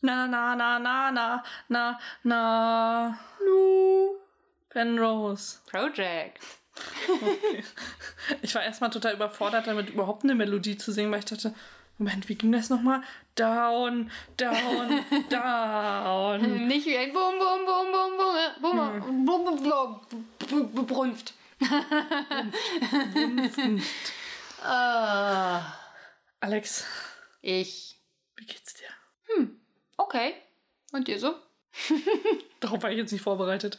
Na, na, na, na, na, na, na. Nu. Penrose. Project. Okay. Ich war erstmal total überfordert, damit überhaupt eine Melodie zu singen, weil ich dachte, Moment, wie ging das nochmal? Down, down, down. Nicht wie ein Bum, Bum, Bum, Bum, Bum, Bum, Bum, Bum, Bum, Bum, Bum, Brunft. Ah, Alex, Ich. wie geht's dir? Okay. Und dir so? Darauf war ich jetzt nicht vorbereitet.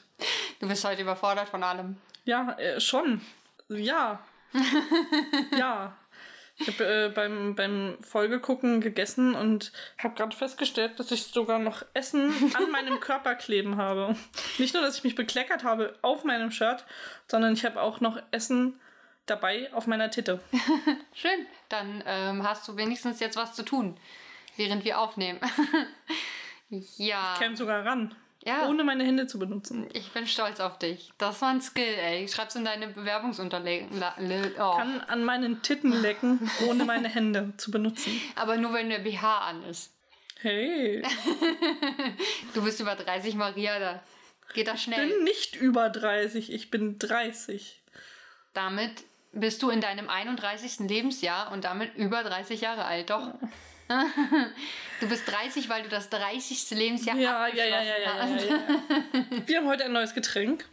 Du bist heute überfordert von allem. Ja, äh, schon. Ja. ja. Ich habe äh, beim, beim Folgegucken gegessen und habe gerade festgestellt, dass ich sogar noch Essen an meinem Körper kleben habe. Nicht nur, dass ich mich bekleckert habe auf meinem Shirt, sondern ich habe auch noch Essen dabei auf meiner Titte. Schön. Dann ähm, hast du wenigstens jetzt was zu tun, während wir aufnehmen. ja. Käme sogar ran. Ja. Ohne meine Hände zu benutzen. Ich bin stolz auf dich. Das war ein Skill, ey. Schreib's in deine Bewerbungsunterlagen. Oh. Kann an meinen Titten lecken, ohne meine Hände zu benutzen. Aber nur wenn der BH an ist. Hey, Du bist über 30, Maria, da geht das ich schnell. bin nicht über 30, ich bin 30. Damit bist du in deinem 31. Lebensjahr und damit über 30 Jahre alt, doch? Du bist 30, weil du das 30. Lebensjahr Ja, ja, ja, abgeschlossen ja, ja, hast. ja, ja. Wir haben heute ein neues Getränk.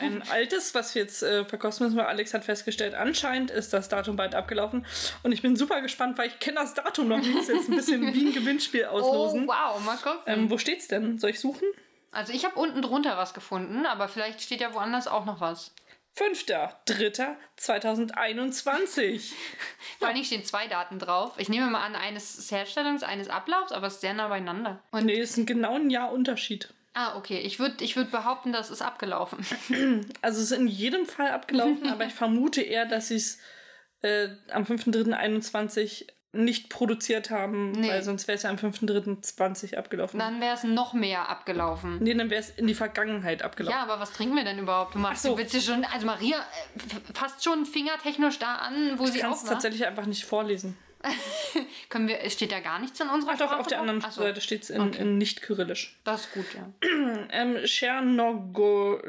Ein altes, was wir jetzt äh, verkosten müssen, weil Alex hat festgestellt, anscheinend ist das Datum bald abgelaufen. Und ich bin super gespannt, weil ich kenne das Datum noch nicht. Das ist jetzt ein bisschen wie ein Gewinnspiel Oh, auslosen. wow, mal gucken. ähm, wo steht's denn? Soll ich suchen? Also ich habe unten drunter was gefunden, aber vielleicht steht ja woanders auch noch was. 5.3.2021. Vor allen Dingen stehen zwei Daten drauf. Ich nehme mal an, eines Herstellungs, eines Ablaufs, aber es ist sehr nah beieinander. Und, Nee, das ist ein genau ein Jahr Unterschied. ah, okay. Ich würde ich würd behaupten, das ist abgelaufen. Also es ist in jedem Fall abgelaufen, aber ich vermute eher, dass sie es äh, am 5.3.21 nicht produziert haben, Nee. weil sonst wäre es ja am 5.3.20 abgelaufen. Dann wäre es noch mehr abgelaufen. Nee, dann wäre es in die Vergangenheit abgelaufen. Ja, aber was trinken wir denn überhaupt? Du machst Ach so. du willst dir schon, also Maria äh, f- fast schon fingertechnisch da an, wo ich sie kann auch es war. tatsächlich einfach nicht vorlesen. Können wir, steht da gar nichts in unserer Ach doch, Sprache auf der anderen so, Seite steht es in, Okay. in nicht-kyrillisch. Das ist gut, ja. Ähm, Tschernogo...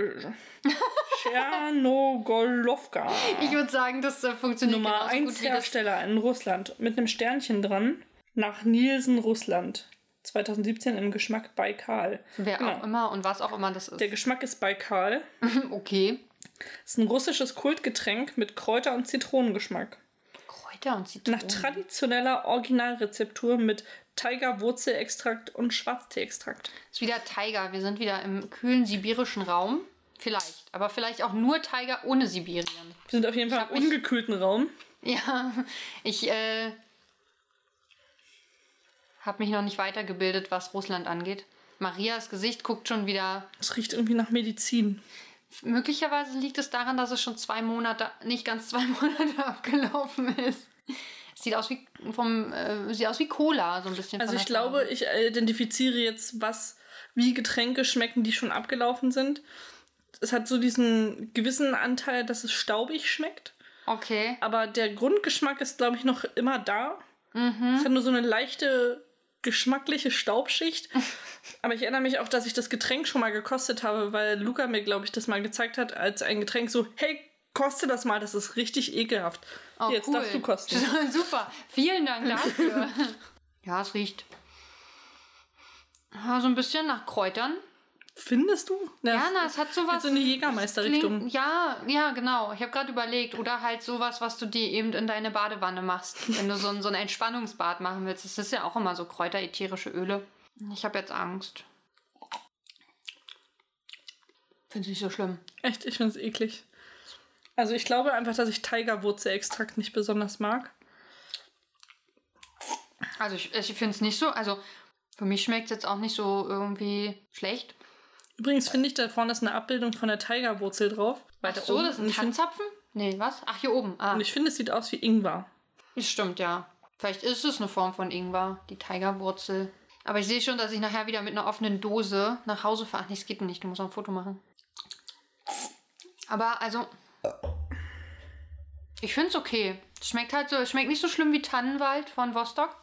Tschernogolovka. Ich würde sagen, das äh, funktioniert Nummer genauso 1 gut wie das. Hersteller in Russland. Mit einem Sternchen dran. Nach Nielsen, Russland. 2017 im Geschmack Baikal. Wer Genau. auch immer und was auch immer das ist. Der Geschmack ist Baikal. okay. ist ein russisches Kultgetränk mit Kräuter- und Zitronengeschmack. Kräuter und Nach Zitronen. traditioneller Originalrezeptur mit Tigerwurzelextrakt und Schwarzteeextrakt. ist wieder Tiger. Wir sind wieder im kühlen sibirischen Raum. Vielleicht. Aber vielleicht auch nur Tiger ohne Sibirien. Wir sind auf jeden Fall im mich- ungekühlten Raum. Ja, ich äh, habe mich noch nicht weitergebildet, was Russland angeht. Marias Gesicht guckt schon wieder. Es riecht irgendwie nach Medizin. Möglicherweise liegt es daran, dass es schon zwei Monate, nicht ganz zwei Monate abgelaufen ist. Es sieht aus wie vom, äh, sieht aus wie Cola, so ein bisschen. Also ich Farbe. glaube, ich identifiziere jetzt, was, wie Getränke schmecken, die schon abgelaufen sind. Es hat so diesen gewissen Anteil, dass es staubig schmeckt. Okay. Aber der Grundgeschmack ist, glaube ich, noch immer da. Es hat nur so eine leichte geschmackliche Staubschicht. Aber ich erinnere mich auch, dass ich das Getränk schon mal gekostet habe, weil Luca mir, glaube ich, das mal gezeigt hat, als ein Getränk so, hey, koste das mal, das ist richtig ekelhaft. Oh, Jetzt cool. darfst du kosten. Super. Vielen Dank dafür. ja, es riecht. Ja, so ein bisschen nach Kräutern. Findest du? Ja, na, es hat sowas. so in die Jägermeister-Richtung. Ja, ja, genau. Ich habe gerade überlegt. Oder halt sowas, was du dir eben in deine Badewanne machst. Wenn du so ein, so ein Entspannungsbad machen willst. Das ist ja auch immer so kräuterätherische Öle. Ich habe jetzt Angst. Finde ich nicht so schlimm. Echt, ich finde es eklig. Also ich glaube einfach, dass ich Tigerwurzelextrakt nicht besonders mag. Also ich, ich finde es nicht so. Also für mich schmeckt es jetzt auch nicht so irgendwie schlecht. Übrigens finde ich, da vorne ist eine Abbildung von der Tigerwurzel drauf. Ach Weiter so, oben. das ist ein Tanzzapfen? Nee, was? Ach, hier oben. Ah, Und ich finde, es sieht aus wie Ingwer. das stimmt, ja. Vielleicht ist es eine Form von Ingwer, die Tigerwurzel. Aber ich sehe schon, dass ich nachher wieder mit einer offenen Dose nach Hause fahre. Ach, nee, es geht nicht. Du musst noch ein Foto machen. Aber also. Ich finde es okay. Es schmeckt halt so, es schmeckt nicht so schlimm wie Tannenwald von Vostok.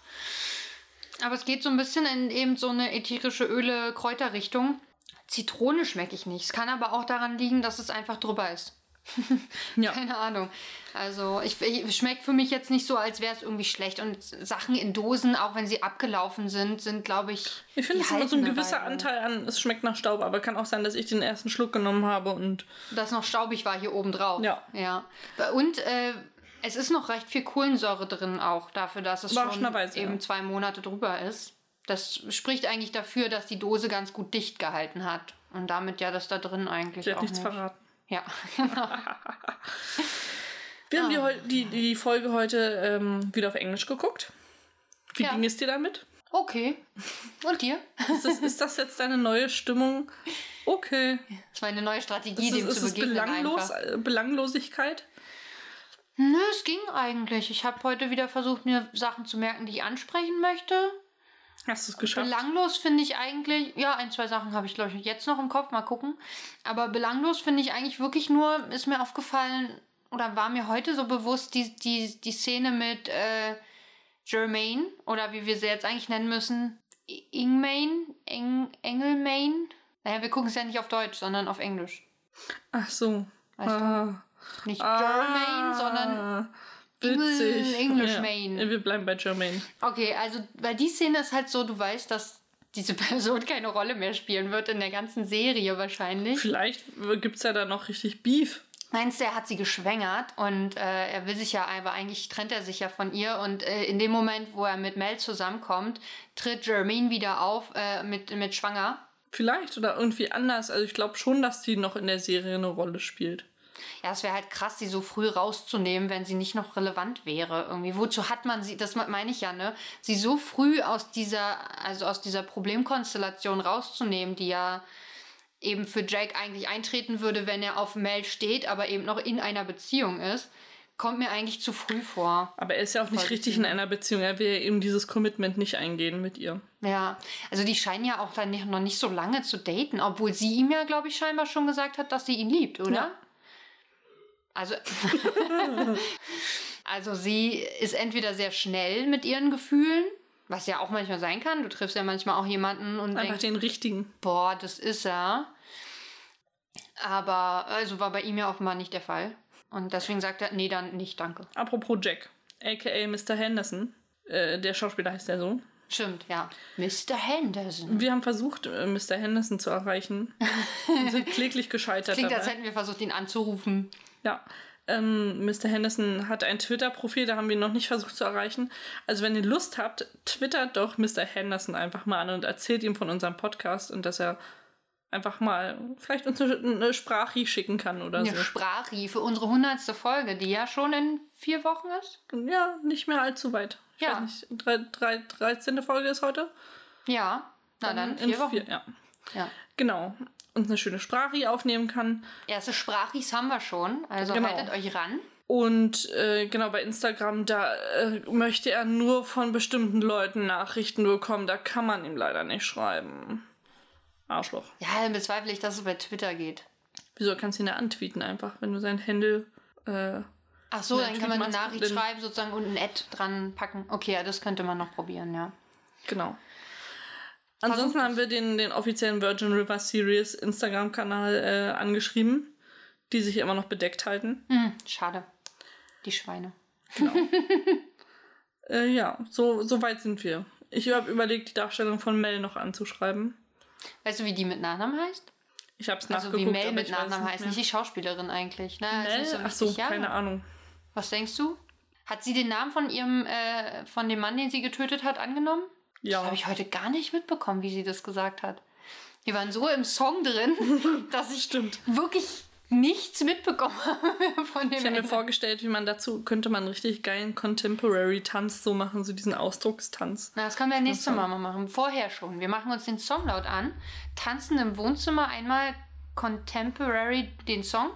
Aber es geht so ein bisschen in eben so eine ätherische Öle-Kräuterrichtung. Zitrone schmecke ich nicht. Es kann aber auch daran liegen, dass es einfach drüber ist. Ja. Keine Ahnung. Also, ich, ich schmeckt für mich jetzt nicht so, als wäre es irgendwie schlecht. Und Sachen in Dosen, auch wenn sie abgelaufen sind, sind, glaube ich. Ich finde, es ist immer so ein gewisser Weile. Anteil an, es schmeckt nach Staub, aber kann auch sein, dass ich den ersten Schluck genommen habe und Das noch staubig war hier oben drauf. Ja. ja. Und äh, es ist noch recht viel Kohlensäure drin auch, dafür, dass es schon eben ja. zwei Monate drüber ist. Das spricht eigentlich dafür, dass die Dose ganz gut dicht gehalten hat. Und damit ja das da drin eigentlich sie hat auch nichts nicht. verraten. Ja, genau. Wir haben die, Ah. heu- die, die Folge heute ähm, wieder auf Englisch geguckt. Wie Ja. ging es dir damit? Okay. Und dir? Ist das, ist das jetzt deine neue Stimmung? Okay. Das war eine neue Strategie, Ist es, dem ist zu es begegnen belanglos, einfach. äh, Belanglosigkeit? Nö, es ging eigentlich. Ich habe heute wieder versucht, mir Sachen zu merken, die ich ansprechen möchte. Hast du es geschafft? Belanglos finde ich eigentlich, ja, ein, zwei Sachen habe ich, glaube ich, jetzt noch im Kopf, mal gucken. Aber belanglos finde ich eigentlich wirklich nur, ist mir aufgefallen, oder war mir heute so bewusst, die, die, die Szene mit äh, Germaine, oder wie wir sie jetzt eigentlich nennen müssen, Ingmain, Eng, Engelmain. Naja, wir gucken es ja nicht auf Deutsch, sondern auf Englisch. Ach so. Weißt du? ah. Nicht Ah. Germain, sondern Witzig. Engl- English ja. Wir bleiben bei Germain. Okay, also weil die Szene ist halt so, du weißt, dass diese Person keine Rolle mehr spielen wird in der ganzen Serie wahrscheinlich. Vielleicht gibt es ja da noch richtig Beef. Meinst du, er hat sie geschwängert und äh, er will sich ja, aber eigentlich trennt er sich ja von ihr und äh, in dem Moment, wo er mit Mel zusammenkommt, tritt Jermaine wieder auf äh, mit, mit Schwanger. Vielleicht oder irgendwie anders. Also ich glaube schon, dass die noch in der Serie eine Rolle spielt. Ja, es wäre halt krass, sie so früh rauszunehmen, wenn sie nicht noch relevant wäre. Irgendwie, wozu hat man sie, das meine ich ja, ne? Sie so früh aus dieser, also aus dieser Problemkonstellation rauszunehmen, die ja eben für Jake eigentlich eintreten würde, wenn er auf Mel steht, aber eben noch in einer Beziehung ist, kommt mir eigentlich zu früh vor. Aber er ist ja auch nicht richtig in einer Beziehung. Er will ja eben dieses Commitment nicht eingehen mit ihr. Ja, also die scheinen ja auch dann nicht, noch nicht so lange zu daten, obwohl sie ihm ja, glaube ich, scheinbar schon gesagt hat, dass sie ihn liebt, oder? Ja. Also, also sie ist entweder sehr schnell mit ihren Gefühlen, was ja auch manchmal sein kann. Du triffst ja manchmal auch jemanden und Einfach denkst, den richtigen. boah, das ist er. Aber, also war bei ihm ja offenbar nicht der Fall. Und deswegen sagt er, nee, dann nicht, danke. Apropos Jack, aka Mr. Henderson. Äh, der Schauspieler heißt ja so. Stimmt, ja. Mr. Henderson. Wir haben versucht, äh, Mr. Henderson zu erreichen. und sind kläglich gescheitert Klingt, als dabei. hätten wir versucht, ihn anzurufen. Ja. Ähm, Mr. Henderson hat ein Twitter-Profil, da haben wir ihn noch nicht versucht zu erreichen. Also wenn ihr Lust habt, twittert doch Mr. Henderson einfach mal an und erzählt ihm von unserem Podcast und dass er einfach mal vielleicht uns eine, eine Sprache schicken kann oder Eine so. Sprachi für unsere hundertste Folge, die ja schon in vier Wochen ist. Ja, nicht mehr allzu weit. Ich Ja. weiß nicht, drei, drei, 13. Folge ist heute. Ja, na dann, In vier Wochen. ja. Ja. Genau. Und eine schöne Sprache aufnehmen kann. Erste Sprachis haben wir schon, also Genau. haltet euch ran. Und äh, genau bei Instagram, da äh, möchte er nur von bestimmten Leuten Nachrichten bekommen. Da kann man ihm leider nicht schreiben. Arschloch. Ja, dann bezweifle ich, dass es bei Twitter geht. Wieso kannst du ihn ja antweeten einfach, wenn du sein Handle. Äh, Ach so, dann kann man eine Nachricht schreiben, sozusagen und ein Ad dran packen. Okay, ja, das könnte man noch probieren, ja. genau. Ansonsten haben wir den, den offiziellen Virgin River Series Instagram-Kanal äh, angeschrieben, die sich immer noch bedeckt halten. Hm, schade. Die Schweine. Äh, ja, so, so weit sind wir. Ich habe überlegt, die Darstellung von Mel noch anzuschreiben. Weißt du, wie die mit Nachnamen heißt? Ich habe es Also nachgeguckt. wie Mel mit Nachnamen heißt, nicht die Schauspielerin eigentlich. Ne? Mel? so Ach so, keine Ahnung. Was denkst du? Hat sie den Namen von ihrem, äh, von dem Mann, den sie getötet hat, angenommen? Das Ja, habe ich heute gar nicht mitbekommen, wie sie das gesagt hat. Wir waren so im Song drin, dass ich stimmt. wirklich nichts mitbekommen habe von dem Ich habe mir vorgestellt, wie man dazu könnte man einen richtig geilen Contemporary-Tanz so machen, so diesen Ausdruckstanz. Na, das können wir nächstes Mal mal machen. Vorher schon. Wir machen uns den Song laut an, tanzen im Wohnzimmer einmal Contemporary den Song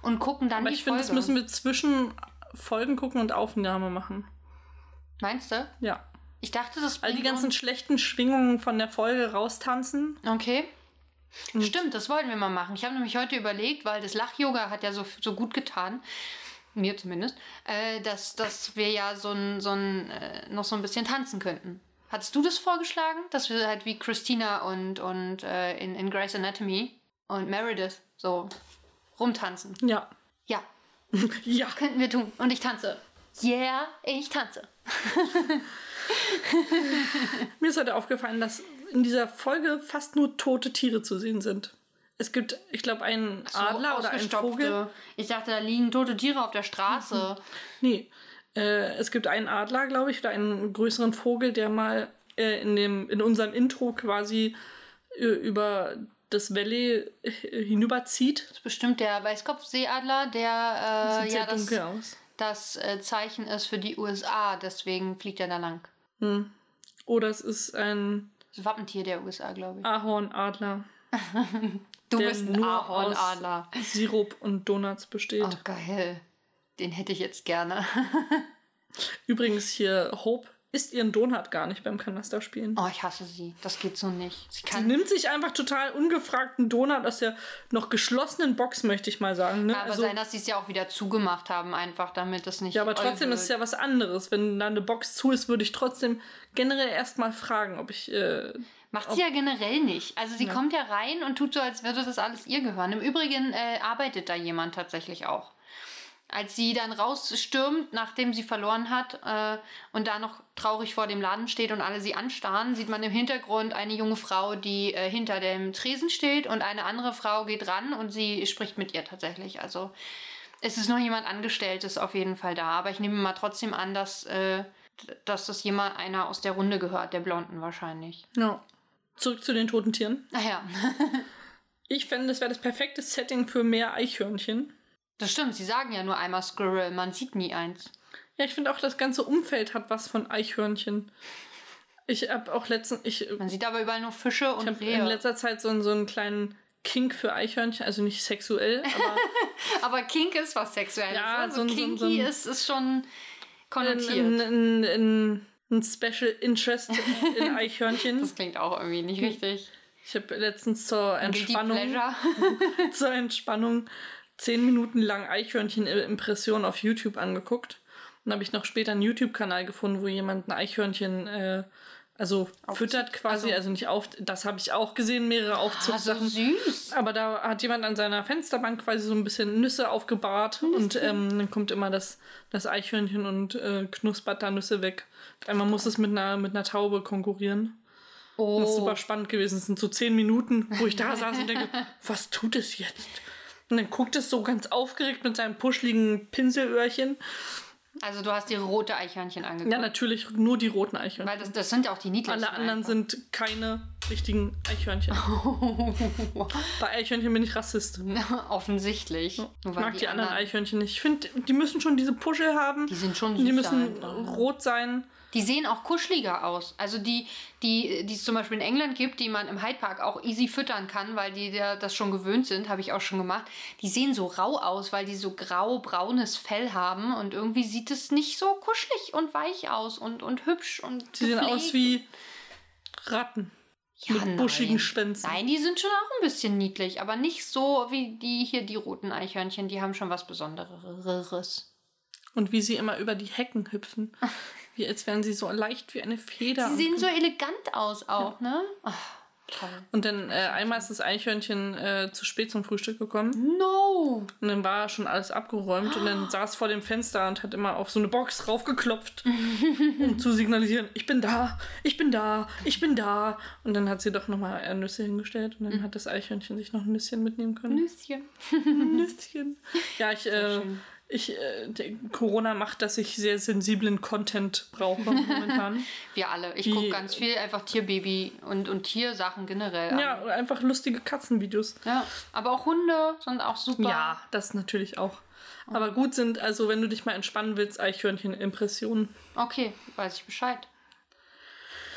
und gucken dann Aber die ich finde, das müssen wir zwischen Folgen gucken und Aufnahme machen. Meinst du? Ja. Ich dachte, das All die ganzen schlechten Schwingungen von der Folge raustanzen. Okay. Stimmt, das wollten wir mal machen. Ich habe nämlich heute überlegt, weil das Lach-Yoga hat ja so, so gut getan, mir zumindest, äh, dass, dass wir ja so ein, so ein, äh, noch so ein bisschen tanzen könnten. Hattest du das vorgeschlagen, dass wir halt wie Christina und, und äh, in, in Grey's Anatomy und Meredith so rumtanzen? Ja. Ja, Ja. könnten wir tun. Und ich tanze. Yeah, ich tanze. Mir ist heute aufgefallen, dass in dieser Folge fast nur tote Tiere zu sehen sind. Es gibt, ich glaube, einen So Adler oder einen. Vogel. Ich dachte, da liegen tote Tiere auf der Straße. Nee. Äh, es gibt einen Adler, glaube ich, oder einen größeren Vogel, der mal äh, in, dem, in unserem Intro quasi äh, über das Valley äh, hinüberzieht. Das ist bestimmt der Weißkopfseeadler, der äh, Sieht ja sehr das, dunkel aus. das äh, Zeichen ist für die USA. Deswegen fliegt er da lang. Oder es ist ein Das Wappentier der USA, glaube ich. Ahornadler, du der bist ein nur Ahornadler. aus Sirup und Donuts besteht. Oh, geil. Den hätte ich jetzt gerne. Übrigens hier, Hope isst ihren Donut gar nicht beim Kanasterspielen. Oh, ich hasse sie. Das geht so nicht. Sie Sie nimmt sich einfach total ungefragten Donut aus der noch geschlossenen Box, möchte ich mal sagen. Ne? Aber Also, sein, dass sie es ja auch wieder zugemacht haben, einfach damit es nicht. ja, aber trotzdem ist es ja was anderes. Wenn da eine Box zu ist, würde ich trotzdem generell erstmal fragen, ob ich. Äh, Macht sie ja generell nicht. Also sie kommt ja rein und tut so, als würde das alles ihr gehören. Im Übrigen äh, arbeitet da jemand tatsächlich auch. Als sie dann rausstürmt, nachdem sie verloren hat äh, und da noch traurig vor dem Laden steht und alle sie anstarren, sieht man im Hintergrund eine junge Frau, die äh, hinter dem Tresen steht und eine andere Frau geht ran und sie spricht mit ihr tatsächlich. Also es ist noch jemand Angestelltes auf jeden Fall da, aber ich nehme mal trotzdem an, dass, äh, dass das jemand einer aus der Runde gehört, der Blonden wahrscheinlich. ja. Zurück zu den toten Tieren. Ach ja. Ich fände, das wäre das perfekte Setting für mehr Eichhörnchen. Das stimmt, sie sagen ja nur einmal Squirrel, man sieht nie eins. Ja, ich finde auch, das ganze Umfeld hat was von Eichhörnchen. Ich habe auch letztens, ich, Man sieht aber überall nur Fische und ich habe Rehe. in letzter Zeit so, einen- so einen kleinen Kink für Eichhörnchen, also nicht sexuell, aber aber Kink ist was Sexuelles. Ja, ne? so ein- so ein- Kinky so ein- ist, ist schon ein, konnotiert. ein, ein, ein Special Interest in Eichhörnchen. das klingt auch irgendwie nicht richtig. Ich habe letztens zur Entspannung, zur Entspannung zehn Minuten lang Eichhörnchen-Impressionen auf YouTube angeguckt. Und habe ich noch später einen YouTube-Kanal gefunden, wo jemand ein Eichhörnchen äh, also füttert quasi, also- also nicht auf. Das habe ich auch gesehen, mehrere Ah, so süß. Aber da hat jemand an seiner Fensterbank quasi so ein bisschen Nüsse aufgebahrt und ähm, dann kommt immer das, das Eichhörnchen und äh, knuspert da Nüsse weg. Auf einmal muss es mit einer, mit einer Taube konkurrieren. Oh. Das ist super spannend gewesen. Es sind so zehn Minuten, wo ich da saß und denke, was tut es jetzt? Und dann guckt es so ganz aufgeregt mit seinem puschligen Pinselöhrchen. Also du hast die rote Eichhörnchen angeguckt. Ja, natürlich nur die roten Eichhörnchen. Weil das, das sind ja auch die niedlichsten. Alle anderen einfach. sind keine richtigen Eichhörnchen. Bei Eichhörnchen bin ich Rassist. Offensichtlich. Ich mag die, anderen Eichhörnchen nicht. Ich finde, die müssen schon diese Puschel haben. Die sind schon Die süßer müssen einfach. rot sein. Die sehen auch kuscheliger aus. Also die, die, die es zum Beispiel in England gibt, die man im Hyde Park auch easy füttern kann, weil die da das schon gewöhnt sind, habe ich auch schon gemacht. Die sehen so rau aus, weil die so grau-braunes Fell haben und irgendwie sieht es nicht so kuschelig und weich aus und, und hübsch und Die sehen aus gepflegt. wie Ratten. Ja, mit buschigen nein. Schwänzen. Nein, die sind schon auch ein bisschen niedlich, aber nicht so wie die hier, die roten Eichhörnchen. Die haben schon was Besonderes. Und wie sie immer über die Hecken hüpfen. Wie als wären sie so leicht wie eine Feder. Die sehen so elegant aus auch, ne? Ach, toll. Und dann äh, einmal ist das Eichhörnchen äh, zu spät zum Frühstück gekommen. No! Und dann war schon alles abgeräumt und dann saß vor dem Fenster und hat immer auf so eine Box raufgeklopft, um zu signalisieren, ich bin da, ich bin da, ich bin da. Und dann hat sie doch nochmal Nüsse hingestellt und dann hat das Eichhörnchen sich noch ein Nüsschen mitnehmen können. Nüsschen. Nüsschen. Ja, ich, äh, ich, äh, Corona macht, dass ich sehr sensiblen Content brauche momentan. Wir alle. Ich gucke ganz viel einfach Tierbaby und, und Tiersachen generell an. ja, einfach lustige Katzenvideos. ja. Aber auch Hunde sind auch super. Ja, das natürlich auch. Aber gut sind, also wenn du dich mal entspannen willst, Eichhörnchen-Impressionen. Okay, weiß ich Bescheid.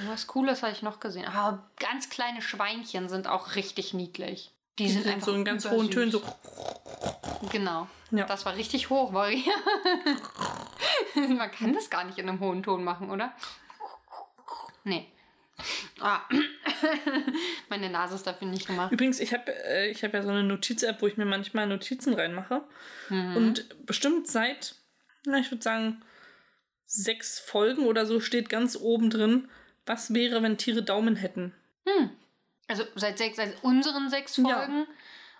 Was Cooles habe ich noch gesehen. Aber ganz kleine Schweinchen sind auch richtig niedlich. Die, Die sind, sind einfach so in ganz hohen. Tönen so. Genau. Ja. Das war richtig hoch, Maria. Man kann das gar nicht in einem hohen Ton machen, oder? Nee. Ah. Meine Nase ist dafür nicht gemacht. Übrigens, ich habe äh, ich hab ja so eine Notiz-App, wo ich mir manchmal Notizen reinmache. Mhm. Und bestimmt seit, na, ich würde sagen, sechs Folgen oder so steht ganz oben drin Was wäre, wenn Tiere Daumen hätten? Also seit, sechs, seit unseren sechs Ja. Folgen.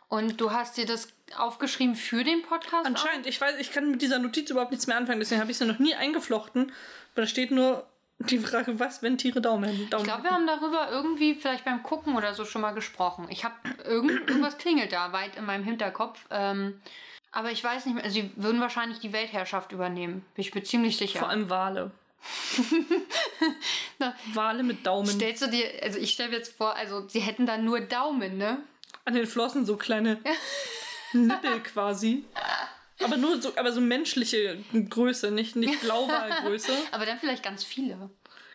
Und du hast dir das aufgeschrieben für den Podcast? Anscheinend, ich weiß, ich kann mit dieser Notiz überhaupt nichts mehr anfangen, deswegen habe ich sie noch nie eingeflochten. Aber da steht nur die Frage, was, wenn Tiere Daumen hätten? Daumen Ich glaube, wir haben darüber irgendwie vielleicht beim Gucken oder so schon mal gesprochen. Ich habe irgend, irgendwas klingelt da weit in meinem Hinterkopf. Ähm, aber ich weiß nicht mehr. Sie würden wahrscheinlich die Weltherrschaft übernehmen. Bin ich mir ziemlich sicher. Vor allem Wale. Na, Wale mit Daumen. Stellst du dir, also ich stelle mir jetzt vor, also sie hätten dann nur Daumen, ne? An den Flossen so kleine Nippel quasi. Aber nur so, aber so menschliche Größe, nicht, nicht Blauwalgröße. Aber dann vielleicht ganz viele.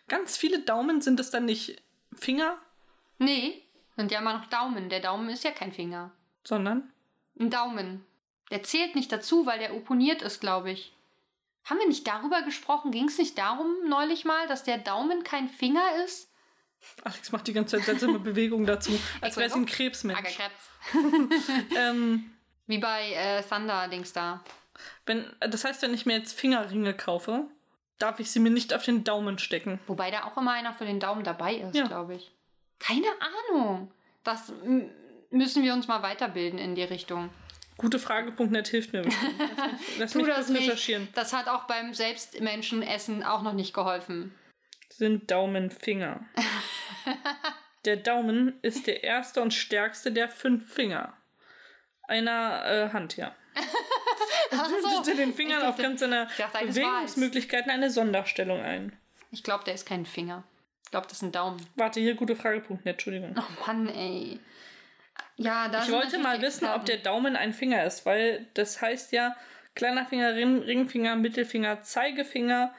Ganz viele Daumen sind es dann nicht Finger, Nee, sind ja immer noch Daumen. Der Daumen ist ja kein Finger. sondern Ein Daumen. Der zählt nicht dazu, weil der opponiert ist, glaube ich. Haben wir nicht darüber gesprochen? Ging es nicht darum neulich mal, dass der Daumen kein Finger ist? Alex macht die ganze Zeit seltsame Bewegungen dazu, als wäre sie ein Krebsmensch. Agerkrebs. Ähm, Wie bei äh, Thunder-Dings da. wenn, das heißt, wenn ich mir jetzt Fingerringe kaufe, darf ich sie mir nicht auf den Daumen stecken. Wobei da auch immer einer für den Daumen dabei ist, Ja. glaube ich. Keine Ahnung. Das müssen wir uns mal weiterbilden in die Richtung. Gutefrage.net hilft mir. Lass mich, lass mich das nicht. recherchieren. Das hat auch beim Selbstmenschenessen auch noch nicht geholfen. Sind Daumen Finger. der Daumen ist der erste und stärkste der fünf Finger. Einer äh, Hand, ja. Ach Bildete den Fingern dachte- aufgrund seiner Bewegungsmöglichkeiten eine Sonderstellung ein. Ich glaube, der ist kein Finger. Ich glaube, das ist ein Daumen. Warte, hier gutefrage.net, Entschuldigung. Oh Mann, ey. Ja, da Ich wollte mal wissen, ob der. Daumen ein Finger ist, weil das heißt ja kleiner Finger, Ring, Ringfinger, Mittelfinger, Zeigefinger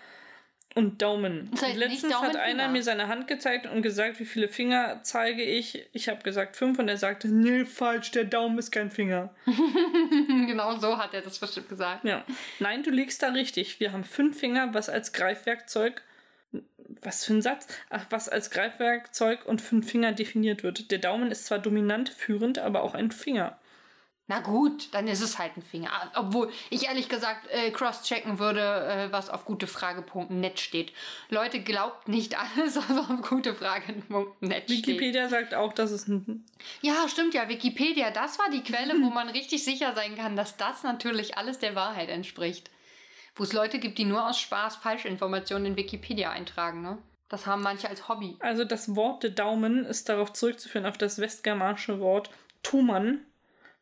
und Daumen. Das heißt und letztens hat Daumenfinger. einer mir seine Hand gezeigt und gesagt, wie viele Finger zeige ich. Ich habe gesagt fünf und er sagte, nee, falsch, der Daumen ist kein Finger. genau so hat er das bestimmt gesagt. Ja. Nein, du liegst da richtig. Wir haben fünf Finger, was als Greifwerkzeug. Was für ein Satz? Ach, was als Greifwerkzeug und fünf Finger definiert wird. Der Daumen ist zwar dominant führend, aber auch ein Finger. Na gut, dann ist es halt ein Finger. Ah, Obwohl ich ehrlich gesagt äh, cross-checken würde, äh, was auf gutefrage.net steht. Leute, glaubt nicht alles, was auf gutefrage.net steht. Wikipedia sagt auch, dass es ein. Ja, stimmt ja. Wikipedia, das war die Quelle, wo man richtig sicher sein kann, dass das natürlich alles der Wahrheit entspricht. Wo es Leute gibt, die nur aus Spaß Falschinformationen in Wikipedia eintragen, ne? Das haben manche als Hobby. Also das Wort der Daumen ist darauf zurückzuführen, auf das westgermanische Wort Tumann.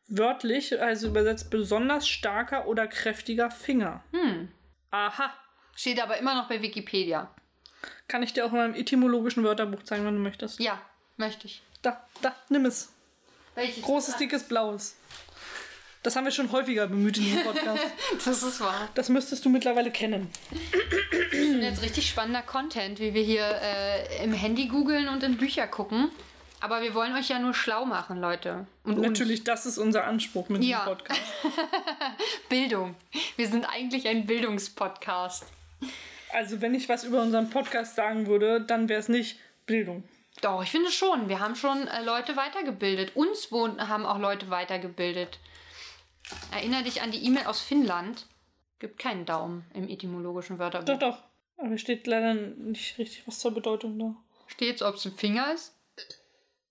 Wörtlich, also übersetzt besonders starker oder kräftiger Finger. Hm. Aha. Steht aber immer noch bei Wikipedia. Kann ich dir auch in meinem etymologischen Wörterbuch zeigen, wenn du möchtest. Ja, möchte ich. Da, da, nimm es. Welches? Großes, dickes, blaues. Das haben wir schon häufiger bemüht in diesem Podcast. Das ist wahr. Das müsstest du mittlerweile kennen. Und jetzt richtig spannender Content, wie wir hier äh, im Handy googeln und in Bücher gucken. Aber wir wollen euch ja nur schlau machen, Leute. Und uns. Natürlich, das ist unser Anspruch mit Ja. diesem Podcast. Bildung. Wir sind eigentlich ein Bildungspodcast. Also, wenn ich was über unseren Podcast sagen würde, dann wäre es nicht Bildung. Doch, ich finde schon. Wir haben schon äh, Leute weitergebildet. Uns haben auch Leute weitergebildet. Erinner dich an die E-Mail aus Finnland. Gibt keinen Daumen im etymologischen Wörterbuch. Doch, doch. Aber hier steht leider nicht richtig was zur Bedeutung da. Steht's, ob es ein Finger ist?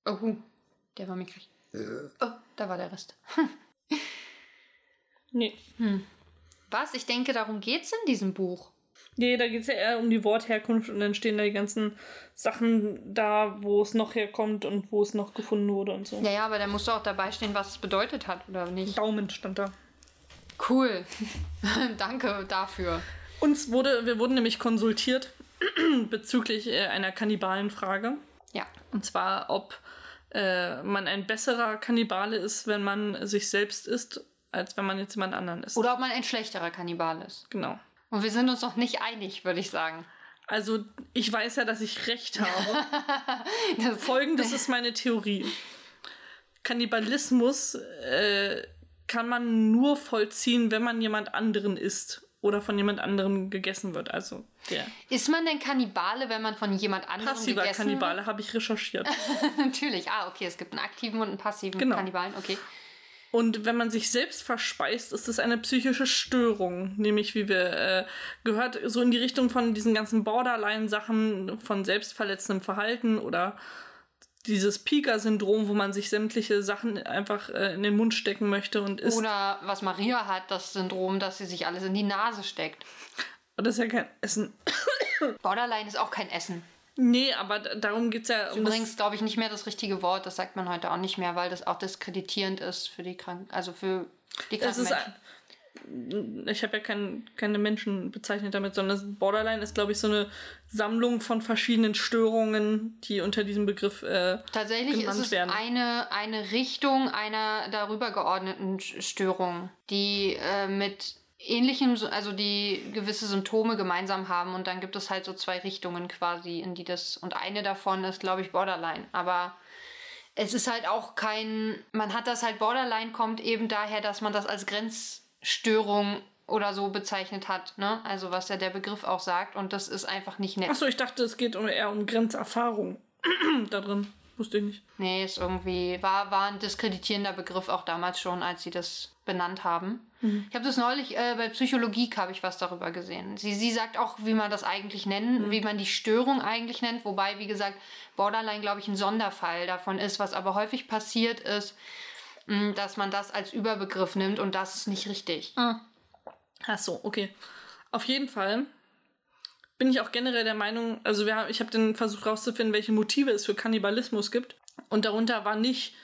Oh, der war mickrig. Oh, da war der Rest. Nee. Was? Ich denke, darum geht's in diesem Buch. Nee, da geht es ja eher um die Wortherkunft und dann stehen da die ganzen Sachen da, wo es noch herkommt und wo es noch gefunden wurde und so. Ja, ja, aber da musst du auch dabei stehen, was es bedeutet hat, oder nicht? Daumen stand da. Cool. Danke dafür. Uns wurde, wir wurden nämlich konsultiert bezüglich äh, einer Kannibalenfrage. Ja. Und zwar, ob äh, man ein besserer Kannibale ist, wenn man sich selbst isst, als wenn man jetzt jemand anderen isst. Oder ob man ein schlechterer Kannibal ist. Genau. Und wir sind uns noch nicht einig, würde ich sagen. Also, ich weiß ja, dass ich recht habe. Das, Folgendes ist meine Theorie. Kannibalismus äh, kann man nur vollziehen, wenn man jemand anderen isst oder von jemand anderem gegessen wird. Also der ist man denn Kannibale, wenn man von jemand anderem passiver gegessen Kannibale habe ich recherchiert. Natürlich. Ah, okay, es gibt einen aktiven und einen passiven Genau. Kannibalen. Okay. Und wenn man sich selbst verspeist, ist es eine psychische Störung. Nämlich, wie wir äh, gehört, so in die Richtung von diesen ganzen Borderline-Sachen, von selbstverletzendem Verhalten oder dieses Pika-Syndrom, wo man sich sämtliche Sachen einfach äh, in den Mund stecken möchte und isst. Oder was Maria hat, das Syndrom, dass sie sich alles in die Nase steckt. Das ist ja kein Essen. Borderline ist auch kein Essen. Nee, aber darum geht es ja um. Übrigens glaube ich nicht mehr das richtige Wort, das sagt man heute auch nicht mehr, weil das auch diskreditierend ist für die Kranken, also für die kranken Menschen. ich habe ja kein, keine Menschen bezeichnet damit, sondern Borderline ist, glaube ich, so eine Sammlung von verschiedenen Störungen, die unter diesem Begriff äh, Tatsächlich ist es werden. Eine, eine Richtung einer darüber geordneten Störung, die äh, mit ähnlichem, also die gewisse Symptome gemeinsam haben und dann gibt es halt so zwei Richtungen quasi, in die das und eine davon ist, glaube ich, Borderline. Aber es ist halt auch kein, man hat das halt Borderline kommt eben daher, dass man das als Grenzstörung oder so bezeichnet hat, ne? Also was ja der Begriff auch sagt und das ist einfach nicht nett. Achso, ich dachte, es geht eher um Grenzerfahrung da drin. Wusste ich nicht. Nee, ist irgendwie, war, war ein diskreditierender Begriff auch damals schon, als sie das benannt haben. Mhm. Ich habe das neulich äh, bei Psychologie habe ich was darüber gesehen. Sie, sie sagt auch, wie man das eigentlich nennen, mhm. wie man die Störung eigentlich nennt, wobei, wie gesagt, Borderline, glaube ich, ein Sonderfall davon ist, was aber häufig passiert ist, mh, hm, dass man das als Überbegriff nimmt und das ist nicht richtig. Ah. Ach so, okay. Auf jeden Fall bin ich auch generell der Meinung, also wir ich habe den versucht herauszufinden, welche Motive es für Kannibalismus gibt. Und darunter war nicht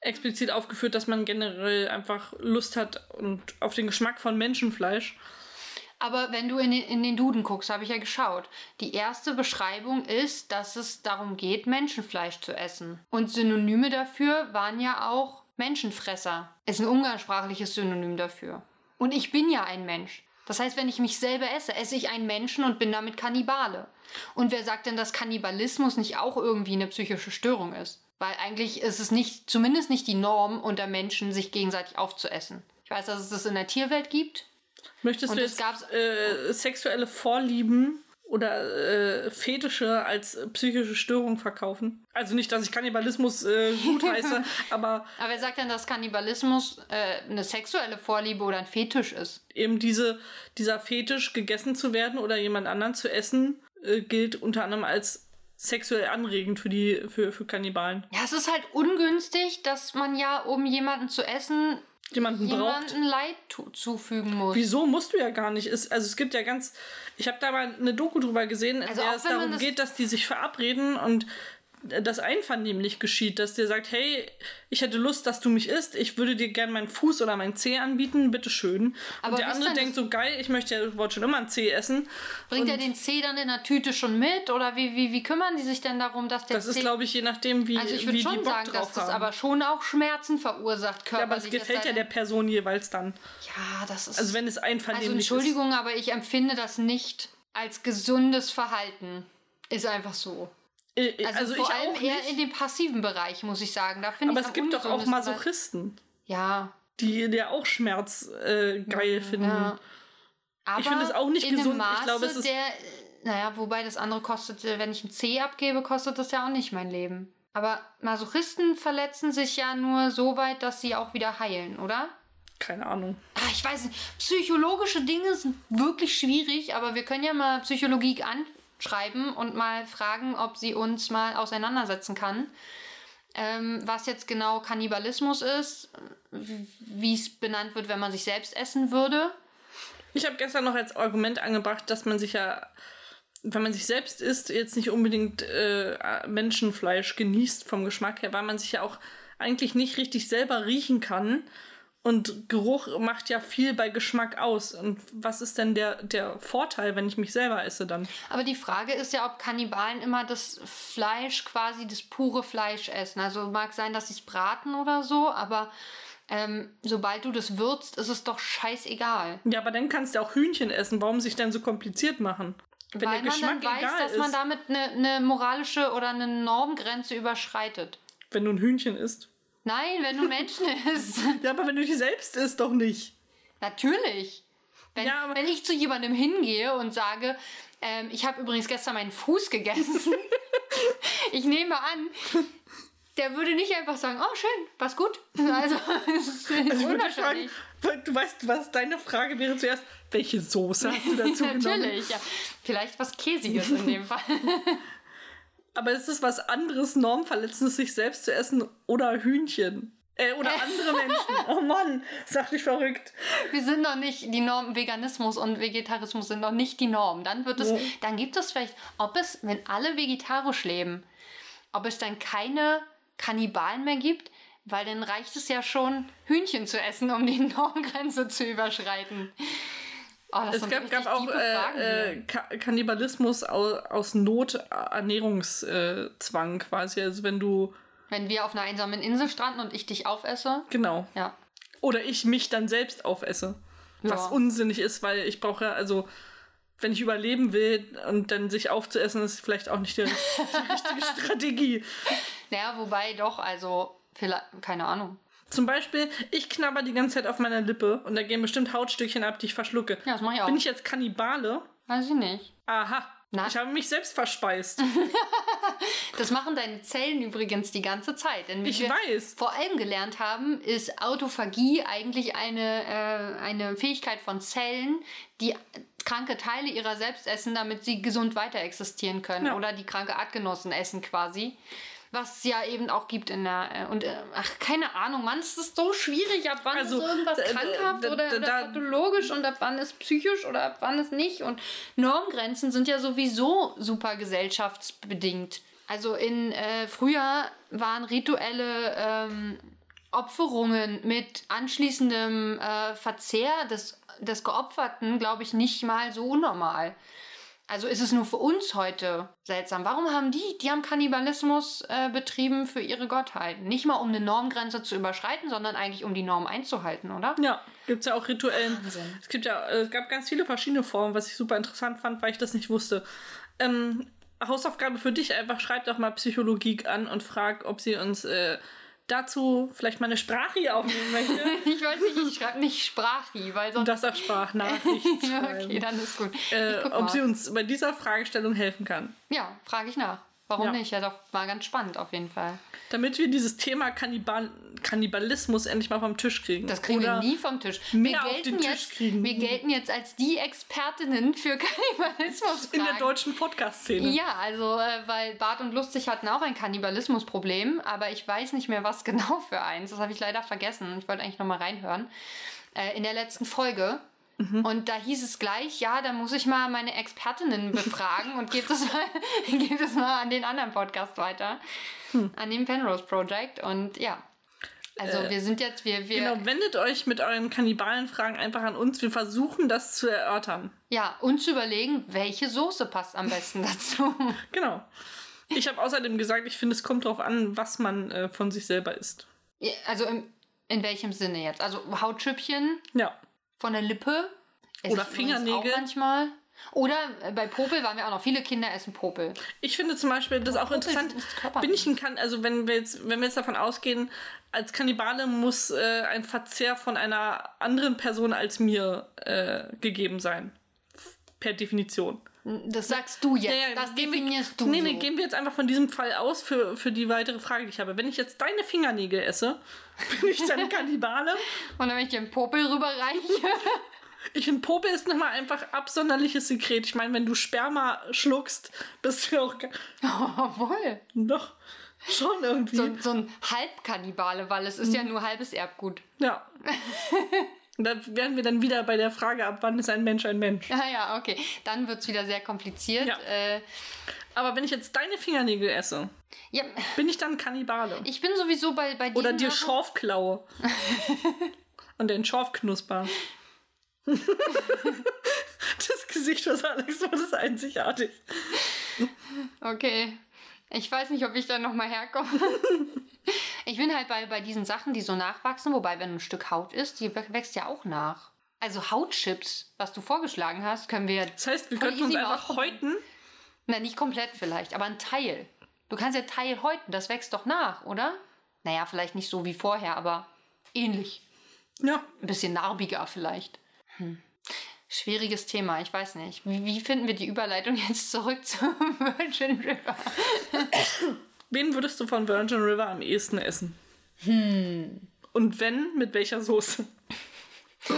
explizit aufgeführt, dass man generell einfach Lust hat und auf den Geschmack von Menschenfleisch. Aber wenn du in den, in den Duden guckst, habe ich ja geschaut. Die erste Beschreibung ist, dass es darum geht, Menschenfleisch zu essen. Und Synonyme dafür waren ja auch Menschenfresser. Ist ein umgangssprachliches Synonym dafür. Und ich bin ja ein Mensch. Das heißt, wenn ich mich selber esse, esse ich einen Menschen und bin damit Kannibale. Und wer sagt denn, dass Kannibalismus nicht auch irgendwie eine psychische Störung ist? Weil eigentlich ist es nicht, zumindest nicht die Norm unter Menschen, sich gegenseitig aufzuessen. Ich weiß, dass es das in der Tierwelt gibt. Möchtest du jetzt äh, sexuelle Vorlieben oder äh, Fetische als psychische Störung verkaufen? Also nicht, dass ich Kannibalismus äh, gut heiße, aber. Aber wer sagt denn, dass Kannibalismus äh, eine sexuelle Vorliebe oder ein Fetisch ist? Eben diese, dieser Fetisch, gegessen zu werden oder jemand anderen zu essen, äh, gilt unter anderem als sexuell anregend für die für, für Kannibalen. Ja, es ist halt ungünstig, dass man ja, um jemanden zu essen, jemanden, jemanden Leid zufügen muss. Wieso musst du ja gar nicht? Es, also es gibt ja ganz. Ich habe da mal eine Doku drüber gesehen, in also der es darum das geht, dass die sich verabreden und das einvernehmlich geschieht, dass der sagt, hey, ich hätte Lust, dass du mich isst, ich würde dir gerne meinen Fuß oder meinen Zeh anbieten, bitteschön. Aber und der andere denkt so, geil, ich möchte ja, wollte schon immer einen Zeh essen. Bringt er den Zeh dann in der Tüte schon mit oder wie, wie, wie kümmern die sich denn darum, dass der Das ist, glaube ich, je nachdem, wie Also ich würde schon sagen, dass das haben. aber schon auch Schmerzen verursacht, körperlich. Ja, aber es gefällt ja der Person jeweils dann. Ja, das ist... Also wenn es einvernehmlich Also Entschuldigung, ist. aber ich empfinde das nicht als gesundes Verhalten. Ist einfach so. Äh, äh, also, also vor allem eher in dem passiven Bereich, muss ich sagen. Da Aber es gibt doch auch Masochisten. Ja. Die ja auch Schmerz äh, geil finden. Ja. Aber ich finde es auch nicht in gesund. Maße ich glaube, es ist. Der, naja, wobei das andere kostet, äh, wenn ich ein C abgebe, kostet das ja auch nicht mein Leben. Aber Masochisten verletzen sich ja nur so weit, dass sie auch wieder heilen, oder? Keine Ahnung. Ach, ich weiß nicht. Psychologische Dinge sind wirklich schwierig, aber wir können ja mal Psychologie an schreiben und mal fragen, ob sie uns mal auseinandersetzen kann. Ähm, was jetzt genau Kannibalismus ist, wie es benannt wird, wenn man sich selbst essen würde. Ich habe gestern noch als Argument angebracht, dass man sich ja, wenn man sich selbst isst, jetzt nicht unbedingt äh, Menschenfleisch genießt vom Geschmack her, weil man sich ja auch eigentlich nicht richtig selber riechen kann und Geruch macht ja viel bei Geschmack aus. Und was ist denn der, der Vorteil, wenn ich mich selber esse dann? Aber die Frage ist ja, ob Kannibalen immer das Fleisch, quasi das pure Fleisch essen. Also mag sein, dass sie es braten oder so, aber ähm, sobald du das würzt, ist es doch scheißegal. Ja, aber dann kannst du auch Hühnchen essen. Warum sich denn so kompliziert machen? Wenn Weil der Geschmack man dann weiß, dass ist. man damit eine, eine moralische oder eine Normgrenze überschreitet. Wenn du ein Hühnchen isst. Nein, wenn du Menschen isst. ja, aber wenn du dich selbst isst, doch nicht. Natürlich. Wenn, ja, wenn ich zu jemandem hingehe und sage, ähm, ich habe übrigens gestern meinen Fuß gegessen, ich nehme an, der würde nicht einfach sagen, oh schön, was gut. Also, das ist Also fragen, unwahrscheinlich. weil du weißt, was deine Frage wäre zuerst, welche Soße hast du dazu genommen? Natürlich, ja. Vielleicht was Käsiges in dem Fall. Aber es ist was anderes, Normverletzendes, sich selbst zu essen oder Hühnchen. Äh, oder andere Menschen. Oh Mann, sag dich verrückt. Wir sind noch nicht die Norm, Veganismus und Vegetarismus sind noch nicht die Norm. Dann wird es, Ja. dann gibt es vielleicht, ob es, wenn alle vegetarisch leben, ob es dann keine Kannibalen mehr gibt, weil dann reicht es ja schon, Hühnchen zu essen, um die Normgrenze zu überschreiten. Oh, Es gab, gab auch äh, äh, Ka Kannibalismus aus, aus Not, äh, quasi. Also wenn du, Wenn wir auf einer einsamen Insel stranden und ich dich aufesse, genau. ja. Oder ich mich dann selbst aufesse. Was Ja. unsinnig ist, weil ich brauche ja, also wenn ich überleben will und dann sich aufzuessen, ist vielleicht auch nicht die, die richtige Strategie. Naja, wobei doch, also, vielleicht, keine Ahnung. Zum Beispiel, ich knabber die ganze Zeit auf meiner Lippe und da gehen bestimmt Hautstückchen ab, die ich verschlucke. Ja, das mache ich auch. Bin ich jetzt Kannibale? Weiß ich nicht. Aha. Na? Ich habe mich selbst verspeist. Das machen deine Zellen übrigens die ganze Zeit. Denn wie Ich weiß. vor allem gelernt haben, ist Autophagie eigentlich eine, äh, eine Fähigkeit von Zellen, die kranke Teile ihrer selbst essen, damit sie gesund weiter existieren können. Ja. Oder die kranke Artgenossen essen quasi. Was es ja eben auch gibt in der. Äh, und äh, ach, keine Ahnung, Mann, es ist so schwierig, ab wann Also, ist irgendwas äh, krankhaft oder, oder pathologisch und ab wann ist psychisch oder ab wann ist nicht. Und Normgrenzen sind ja sowieso super gesellschaftsbedingt. Also in äh, früher waren rituelle ähm, Opferungen mit anschließendem äh, Verzehr des, des Geopferten, glaube ich, nicht mal so unnormal. Also ist es nur für uns heute seltsam. Warum haben die, die haben Kannibalismus äh, betrieben für ihre Gottheiten? Nicht mal um eine Normgrenze zu überschreiten, sondern eigentlich um die Norm einzuhalten, oder? Ja, gibt es ja auch rituellen. Wahnsinn. Es gibt ja, äh, es gab ganz viele verschiedene Formen, was ich super interessant fand, weil ich das nicht wusste. Ähm, Hausaufgabe für dich einfach, schreib doch mal Psychologie an und frag, ob sie uns äh, dazu vielleicht mal eine aufnehmen möchte. Ich weiß nicht, ich schreibe nicht Sprachi, weil und sonst. das auf Sprachnachricht ja, okay, dann ist gut. Äh, ob sie uns bei dieser Fragestellung helfen kann. Ja, frage ich nach. Warum Ja. nicht? Ja, doch, war ganz spannend auf jeden Fall. Damit wir dieses Thema Kannibal Kannibalismus endlich mal vom Tisch kriegen. Das kriegen Oder wir nie vom Tisch. wir, auf gelten den Tisch jetzt, kriegen. wir gelten jetzt als die Expertinnen für Kannibalismus. in der deutschen Podcast-Szene. Ja, also, äh, weil Bart und Lustig hatten auch ein Kannibalismusproblem, aber ich weiß nicht mehr, was genau für eins. Das habe ich leider vergessen. Ich wollte eigentlich nochmal reinhören. Äh, in der letzten Folge. Mhm. Und da hieß es gleich, ja, da muss ich mal meine Expertinnen befragen und gebe das, mal, gebe das mal an den anderen Podcast weiter. Hm. An den Penrose Project. Und ja. Also Äh, wir sind jetzt, wir, wir Genau, wendet euch mit euren Kannibalenfragen einfach an uns. Wir versuchen das zu erörtern. ja, uns überlegen, welche Soße passt am besten dazu. Genau. Ich habe außerdem gesagt, ich finde, es kommt darauf an, was man äh, von sich selber isst. Ja, Also im, in welchem Sinne jetzt? Also Hautschüppchen Ja. Von der Lippe. Esse Oder Fingernägel. Auch manchmal. Oder äh, bei Popel waren wir auch noch. Viele Kinder essen Popel. Ich finde zum Beispiel das auch Popel interessant. Bin ich ein kan also wenn wir jetzt, wenn wir jetzt davon ausgehen, als Kannibale muss äh, ein Verzehr von einer anderen Person als mir äh, gegeben sein. Per Definition. Das sagst du jetzt. Ja, das gehen wir- definierst du. Nee, nee, so. gehen wir jetzt einfach von diesem Fall aus für, für die weitere Frage, die ich habe. Wenn ich jetzt deine Fingernägel esse, bin ich dann Kannibale? Und dann, wenn ich dir einen Popel rüberreiche. Ich finde, Popel ist nochmal einfach absonderliches Sekret. Ich meine, wenn du Sperma schluckst, bist du auch. ge- Obwohl. Doch, schon irgendwie. So, so ein Halbkannibale, weil es ist Mhm. ja nur halbes Erbgut. Ja. Und da wären wir dann wieder bei der Frage, ab wann ist ein Mensch ein Mensch? Ah ja, okay. Dann wird es wieder sehr kompliziert. Ja. Äh, Aber wenn ich jetzt deine Fingernägel esse, ja, bin ich dann Kannibale? ich bin sowieso bei, bei Oder dir Schorf klaue. Und den Schorf knusper. das Gesicht, was Alex war, ist einzigartig. Okay. Ich weiß nicht, ob ich da nochmal herkomme. ich bin halt bei, bei diesen Sachen, die so nachwachsen, wobei, wenn ein Stück Haut ist, die wä- wächst ja auch nach. Also Hautchips, was du vorgeschlagen hast, können wir. Das heißt, wir könnten uns einfach häuten. Na, nicht komplett vielleicht, aber ein Teil. Du kannst ja Teil häuten, das wächst doch nach, oder? Naja, vielleicht nicht so wie vorher, aber ähnlich. Ja. Ein bisschen narbiger vielleicht. Hm. Schwieriges Thema, ich weiß nicht. Wie, wie finden wir die Überleitung jetzt zurück zum Virgin River? Wen würdest du von Virgin River am ehesten essen? Hm. Und wenn, mit welcher Soße?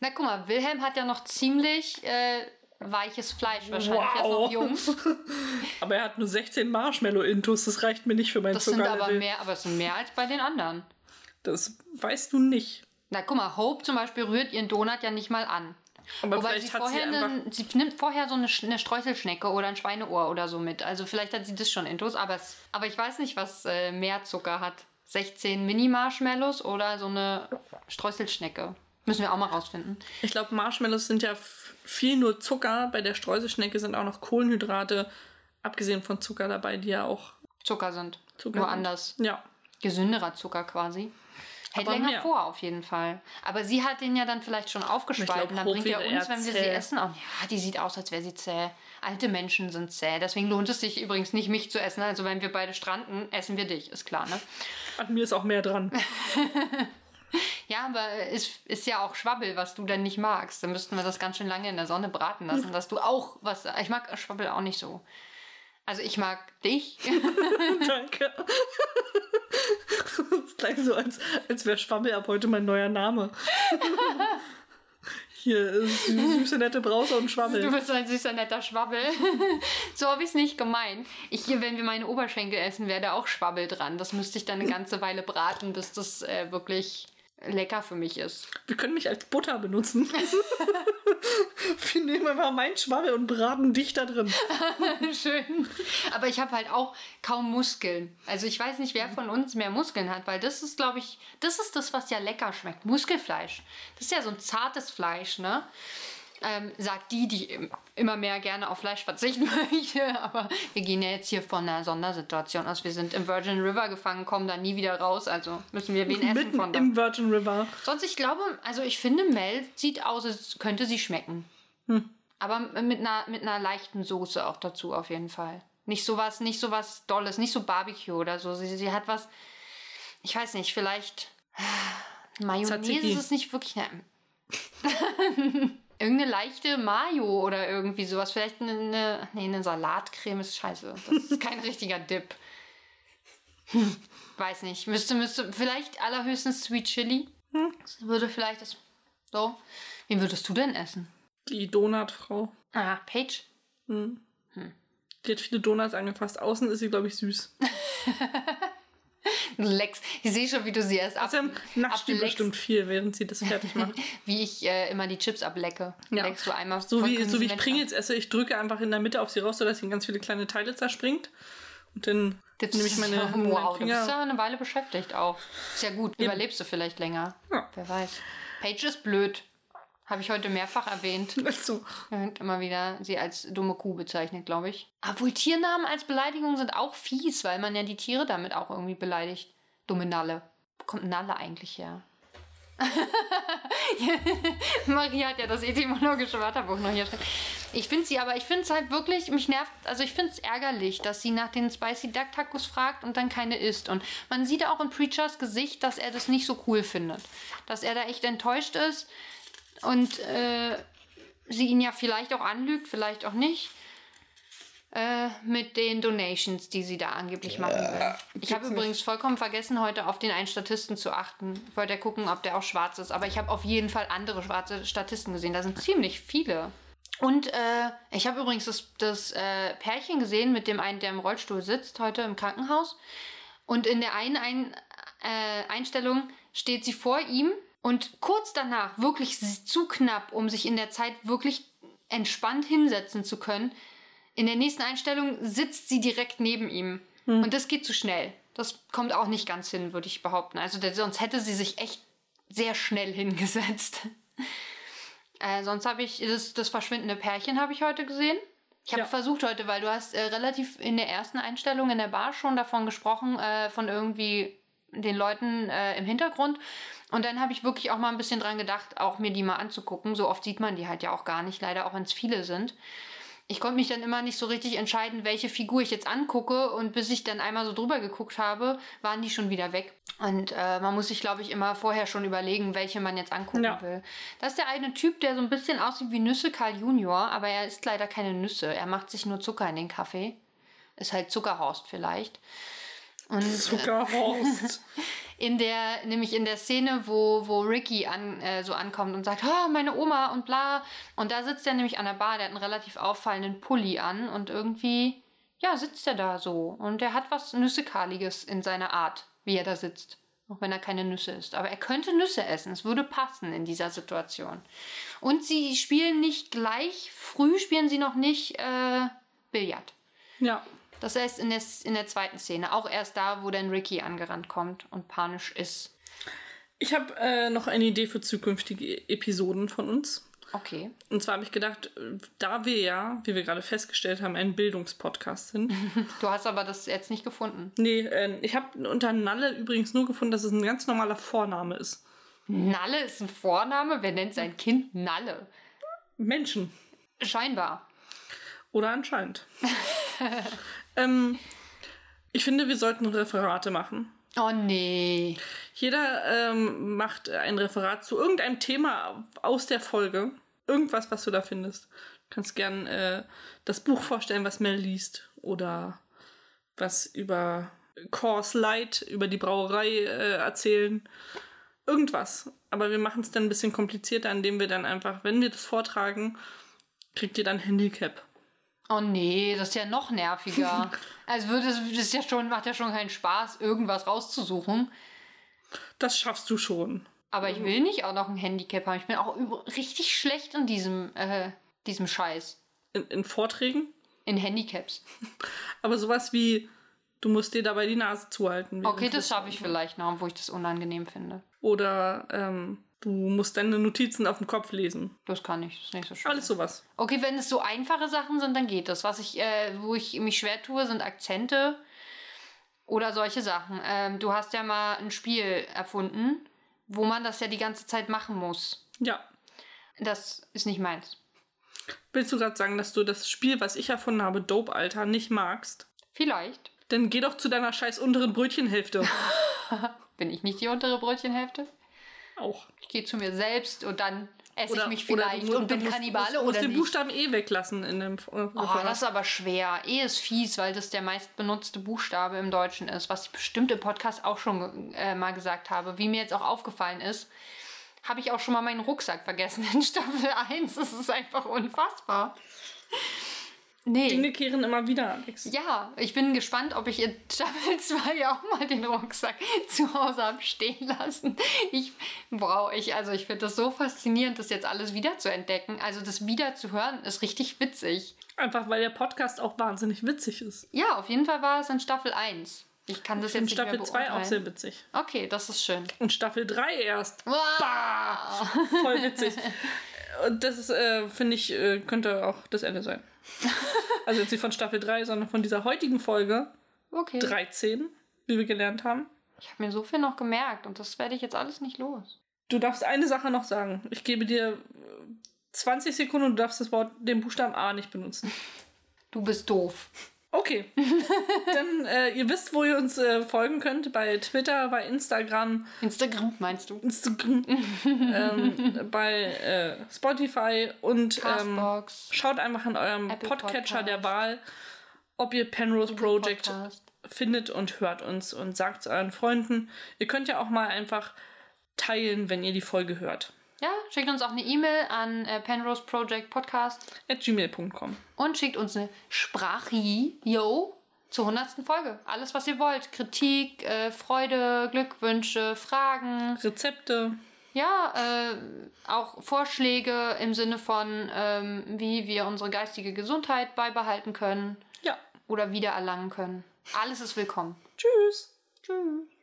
Na guck mal, Wilhelm hat ja noch ziemlich äh, weiches Fleisch, wahrscheinlich wow. ist noch jung. aber er hat nur 16 Marshmallow-Intus, das reicht mir nicht für mein Das sind aber mehr, aber es sind mehr als bei den anderen. Das weißt du nicht. Na guck mal, Hope zum Beispiel rührt ihren Donut ja nicht mal an. Aber Wobei vielleicht sie hat sie einfach... Einen, sie nimmt vorher so eine, eine, Streuselschnecke oder ein Schweineohr oder so mit. Also vielleicht hat sie das schon intus, aber, es, aber ich weiß nicht, was äh, mehr Zucker hat. 16 Mini-Marshmallows oder so eine Streuselschnecke. Müssen wir auch mal rausfinden. Ich glaube, Marshmallows sind ja viel nur Zucker. Bei der Streuselschnecke sind auch noch Kohlenhydrate, abgesehen von Zucker dabei, die ja auch Zucker sind. Zucker nur sind. anders. Ja. Gesünderer Zucker quasi. Hält länger mehr. vor, auf jeden Fall. Aber sie hat den ja dann vielleicht schon aufgespalten. Dann bringt er uns, wenn wir sie essen, auch, ja, die sieht aus, als wäre sie zäh. Alte Menschen sind zäh. Deswegen lohnt es sich übrigens nicht, mich zu essen. Also, wenn wir beide stranden, essen wir dich, ist klar, ne? An mir ist auch mehr dran. ja, aber es ist ja auch Schwabbel, was du dann nicht magst. Dann müssten wir das ganz schön lange in der Sonne braten lassen, dass du auch was. Ich mag Schwabbel auch nicht so. Also ich mag dich. Danke. Das klingt so, als, als wäre Schwammel ab heute mein neuer Name. Hier ist süße, nette Brause und Schwabbel. Du bist so ein süßer, netter Schwabbel. so habe ich es nicht gemeint. Ich, wenn wir meine Oberschenkel essen, wäre da auch Schwabbel dran. Das müsste ich dann eine ganze Weile braten, bis das äh, wirklich lecker für mich ist. Wir können mich als Butter benutzen. Wir nehmen einfach meinen Schwabbel und braten dich da drin. Schön. Aber ich habe halt auch kaum Muskeln. Also ich weiß nicht, wer von uns mehr Muskeln hat, weil das ist, glaube ich, das ist das, was ja lecker schmeckt. Muskelfleisch. Das ist ja so ein zartes Fleisch, ne? Ähm, sagt die, die immer mehr gerne auf Fleisch verzichten möchte. Aber wir gehen ja jetzt hier von einer Sondersituation aus. Wir sind im Virgin River gefangen, kommen da nie wieder raus. Also müssen wir wen essen von da. im Virgin River. Sonst, ich glaube, also ich finde, Mel sieht aus, als könnte sie schmecken. Hm. Aber mit einer, mit einer leichten Soße auch dazu auf jeden Fall. Nicht sowas, nicht sowas Dolles, nicht so Barbecue oder so. Sie, sie hat was, ich weiß nicht, vielleicht Mayonnaise ist es nicht wirklich. Ne, Irgendeine leichte Mayo oder irgendwie sowas. Vielleicht eine, nee, eine Salatcreme ist scheiße. Das ist kein richtiger Dip. Weiß nicht. Müsste, müsste, vielleicht allerhöchstens Sweet Chili. Hm. Das würde vielleicht das. So. Wen würdest du denn essen? Die Donutfrau. Ah, Paige. Hm. Hm. Die hat viele Donuts angefasst. Außen ist sie, glaube ich, süß. Lex. Ich sehe schon, wie du sie erst ab, also, nascht die bestimmt viel, während sie das fertig macht. wie ich äh, immer die Chips ablecke. Ja. Leckst du einmal So wie, so wie ich Pringles esse, ich drücke einfach in der Mitte auf sie raus, sodass sie in ganz viele kleine Teile zerspringt. Und dann das nehme ich meine Wow, Finger. du bist ja eine Weile beschäftigt auch. Ist ja gut, überlebst du vielleicht länger. Ja. Wer weiß. Paige ist blöd. Habe ich heute mehrfach erwähnt. So. Und immer wieder sie als dumme Kuh bezeichnet, glaube ich. Obwohl Tiernamen als Beleidigung sind auch fies, weil man ja die Tiere damit auch irgendwie beleidigt. Dumme Nalle. Wo kommt Nalle eigentlich her? Marie hat ja das etymologische Wörterbuch noch hier stehen. Ich finde sie aber, ich finde es halt wirklich, mich nervt, also ich finde es ärgerlich, dass sie nach den Spicy Duck Tacos fragt und dann keine isst. Und man sieht auch in Preachers Gesicht, dass er das nicht so cool findet. Dass er da echt enttäuscht ist und äh, sie ihn ja vielleicht auch anlügt, vielleicht auch nicht. Äh, mit den Donations, die sie da angeblich machen will. Ich habe übrigens vollkommen vergessen, heute auf den einen Statisten zu achten. Ich wollte ja gucken, ob der auch schwarz ist, aber ich habe auf jeden Fall andere schwarze Statisten gesehen. Da sind ziemlich viele. Und äh, ich habe übrigens das, das äh, Pärchen gesehen mit dem einen, der im Rollstuhl sitzt, heute im Krankenhaus. Und in der einen ein, äh, Einstellung steht sie vor ihm und kurz danach, wirklich zu knapp, um sich in der Zeit wirklich entspannt hinsetzen zu können, in der nächsten Einstellung sitzt sie direkt neben ihm. Hm. Und das geht zu schnell. Das kommt auch nicht ganz hin, würde ich behaupten. Also sonst hätte sie sich echt sehr schnell hingesetzt. äh, sonst habe ich das, das verschwindende Pärchen habe ich heute gesehen. Ich habe ja. versucht heute, weil du hast äh, relativ in der ersten Einstellung in der Bar schon davon gesprochen, äh, von irgendwie den Leuten äh, im Hintergrund. Und dann habe ich wirklich auch mal ein bisschen dran gedacht, auch mir die mal anzugucken. So oft sieht man die halt ja auch gar nicht, leider auch wenn es viele sind. Ich konnte mich dann immer nicht so richtig entscheiden, welche Figur ich jetzt angucke. Und bis ich dann einmal so drüber geguckt habe, waren die schon wieder weg. Und äh, man muss sich, glaube ich, immer vorher schon überlegen, welche man jetzt angucken ja. will. Das ist der eine Typ, der so ein bisschen aussieht wie Nüsse Karl Junior, aber er isst leider keine Nüsse. Er macht sich nur Zucker in den Kaffee. Ist halt Zuckerhorst vielleicht. Und, äh, Zuckerhorst. in der, nämlich in der Szene, wo, wo Ricky an, äh, so ankommt und sagt, ah, meine Oma und bla. Und da sitzt er nämlich an der Bar, der hat einen relativ auffallenden Pulli an und irgendwie, ja, sitzt er da so. Und er hat was Nüssekaliges in seiner Art, wie er da sitzt. Auch wenn er keine Nüsse isst. Aber er könnte Nüsse essen. Es würde passen in dieser Situation. Und sie spielen nicht gleich, früh spielen sie noch nicht äh, Billard. ja. Das heißt in der, in der zweiten Szene. Auch erst da, wo dann Ricky angerannt kommt und panisch ist. Ich habe äh, noch eine Idee für zukünftige Episoden von uns. Okay. Und zwar habe ich gedacht, äh, da wir ja, wie wir gerade festgestellt haben, ein Bildungspodcast sind. Du hast aber das jetzt nicht gefunden. nee, äh, ich habe unter Nalle übrigens nur gefunden, dass es ein ganz normaler Vorname ist. Nalle ist ein Vorname. Wer nennt sein Kind Nalle? Menschen. Scheinbar. Oder anscheinend. ähm, ich finde, wir sollten Referate machen. Oh nee. Jeder ähm, macht ein Referat zu irgendeinem Thema aus der Folge. Irgendwas, was du da findest. Du kannst gern äh, das Buch vorstellen, was Mel liest. Oder was über Course Light, über die Brauerei äh, erzählen. Irgendwas. Aber wir machen es dann ein bisschen komplizierter, indem wir dann einfach, wenn wir das vortragen, kriegt ihr dann Handicap. Oh nee, das ist ja noch nerviger. also würde es ist ja schon, macht ja schon keinen Spaß, irgendwas rauszusuchen. Das schaffst du schon. Aber ich will nicht auch noch ein Handicap haben. Ich bin auch richtig schlecht in diesem, äh, diesem Scheiß. In, in Vorträgen. In Handicaps. Aber sowas wie, du musst dir dabei die Nase zuhalten. Okay, das schaffe ich vielleicht noch, wo ich das unangenehm finde. Oder ähm, du musst deine Notizen auf dem Kopf lesen. Das kann ich, das ist nicht so schön. Alles sowas. Okay, wenn es so einfache Sachen sind, dann geht das. Was ich, äh, wo ich mich schwer tue, sind Akzente oder solche Sachen. Ähm, du hast ja mal ein Spiel erfunden, wo man das ja die ganze Zeit machen muss. Ja. Das ist nicht meins. Willst du gerade sagen, dass du das Spiel, was ich erfunden habe, Dope Alter, nicht magst? Vielleicht. Dann geh doch zu deiner scheiß unteren Brötchenhälfte. Bin ich nicht die untere Brötchenhälfte? Auch. Ich gehe zu mir selbst und dann esse ich mich oder vielleicht du mu- und bin musst, Kannibale musst, musst oder den nicht. Buchstaben E weglassen in dem äh, Oh, das ist aber schwer. E ist fies, weil das der meistbenutzte Buchstabe im Deutschen ist, was ich bestimmt im Podcast auch schon äh, mal gesagt habe. Wie mir jetzt auch aufgefallen ist, habe ich auch schon mal meinen Rucksack vergessen in Staffel 1. Das ist einfach unfassbar. Nee. Dinge kehren immer wieder, Alex. Ja, ich bin gespannt, ob ich in Staffel 2 auch mal den Rucksack zu Hause habe stehen lassen. Ich brauche ich, also ich finde das so faszinierend, das jetzt alles wieder zu entdecken. Also das wieder zu hören, ist richtig witzig. Einfach weil der Podcast auch wahnsinnig witzig ist. Ja, auf jeden Fall war es in Staffel 1. Ich kann das jetzt Und nicht Staffel mehr 2 auch sehr witzig. Okay, das ist schön. Und Staffel 3 erst. Wow. Voll witzig. Und das ist, äh, finde ich, äh, könnte auch das Ende sein. Also jetzt nicht von Staffel 3, sondern von dieser heutigen Folge Okay. 13, wie wir gelernt haben. Ich habe mir so viel noch gemerkt und das werde ich jetzt alles nicht los. Du darfst eine Sache noch sagen. Ich gebe dir äh, 20 Sekunden und du darfst das Wort, den Buchstaben A nicht benutzen. Du bist doof. Okay. Dann, äh, ihr wisst, wo ihr uns äh, folgen könnt. Bei Twitter, bei Instagram, Instagram meinst du? Instagram ähm, bei äh, Spotify und ähm, schaut einfach an eurem Apple Podcatcher Podcast. der Wahl, ob ihr Penrose Project Podcast. findet und hört uns und sagt es euren Freunden. Ihr könnt ja auch mal einfach teilen, wenn ihr die Folge hört. Schickt uns auch eine E-Mail an äh, Penrose Project Podcast At gmail.com. und schickt uns eine Sprachi, yo, zur 100. Folge. Alles, was ihr wollt. Kritik, äh, Freude, Glückwünsche, Fragen. Rezepte. Ja, äh, auch Vorschläge im Sinne von, ähm, wie wir unsere geistige Gesundheit beibehalten können Ja. oder wiedererlangen können. Alles ist willkommen. Tschüss. Tschüss.